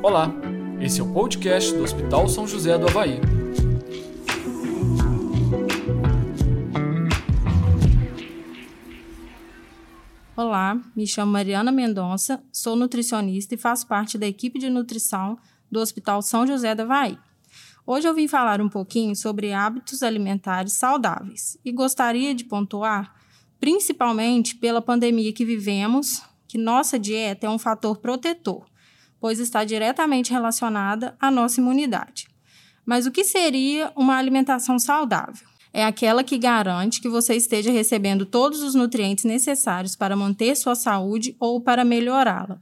Olá, esse é o podcast do Hospital São José do Havaí. Olá, me chamo Mariana Mendonça, sou nutricionista e faço parte da equipe de nutrição do Hospital São José do Havaí. Hoje eu vim falar um pouquinho sobre hábitos alimentares saudáveis e gostaria de pontuar, principalmente pela pandemia que vivemos, que nossa dieta é um fator protetor pois está diretamente relacionada à nossa imunidade. Mas o que seria uma alimentação saudável? É aquela que garante que você esteja recebendo todos os nutrientes necessários para manter sua saúde ou para melhorá-la.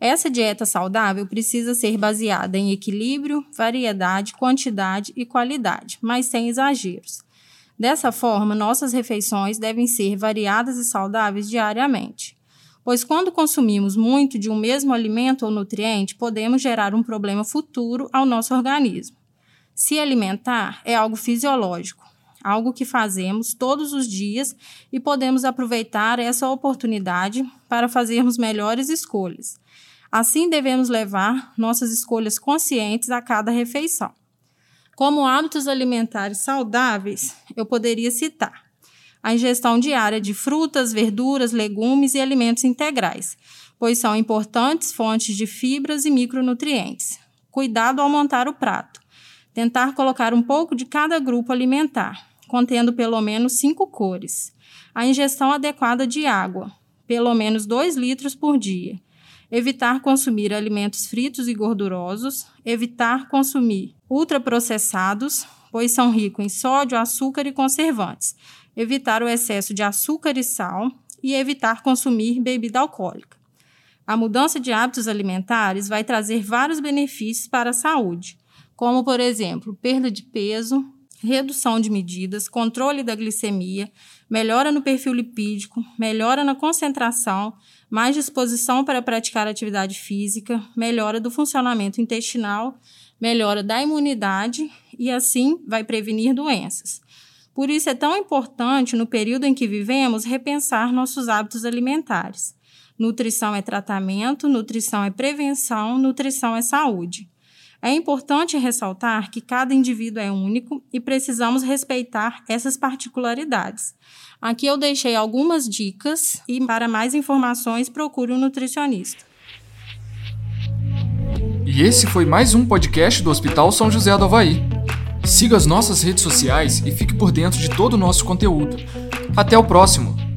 Essa dieta saudável precisa ser baseada em equilíbrio, variedade, quantidade e qualidade, mas sem exageros. Dessa forma, nossas refeições devem ser variadas e saudáveis diariamente pois quando consumimos muito de um mesmo alimento ou nutriente, podemos gerar um problema futuro ao nosso organismo. Se alimentar é algo fisiológico, algo que fazemos todos os dias e podemos aproveitar essa oportunidade para fazermos melhores escolhas. Assim, devemos levar nossas escolhas conscientes a cada refeição. Como hábitos alimentares saudáveis, eu poderia citar a ingestão diária de frutas, verduras, legumes e alimentos integrais, pois são importantes fontes de fibras e micronutrientes. Cuidado ao montar o prato. Tentar colocar um pouco de cada grupo alimentar, contendo pelo menos cinco cores. A ingestão adequada de água, pelo menos 2 litros por dia. Evitar consumir alimentos fritos e gordurosos. Evitar consumir ultraprocessados, pois são ricos em sódio, açúcar e conservantes evitar o excesso de açúcar e sal e evitar consumir bebida alcoólica. A mudança de hábitos alimentares vai trazer vários benefícios para a saúde, como, por exemplo, perda de peso, redução de medidas, controle da glicemia, melhora no perfil lipídico, melhora na concentração, mais disposição para praticar atividade física, melhora do funcionamento intestinal, melhora da imunidade e assim vai prevenir doenças. Por isso é tão importante, no período em que vivemos, repensar nossos hábitos alimentares. Nutrição é tratamento, nutrição é prevenção, nutrição é saúde. É importante ressaltar que cada indivíduo é único e precisamos respeitar essas particularidades. Aqui eu deixei algumas dicas e para mais informações procure um nutricionista. E esse foi mais um podcast do Hospital São José do Havaí. Siga as nossas redes sociais e fique por dentro de todo o nosso conteúdo. Até o próximo!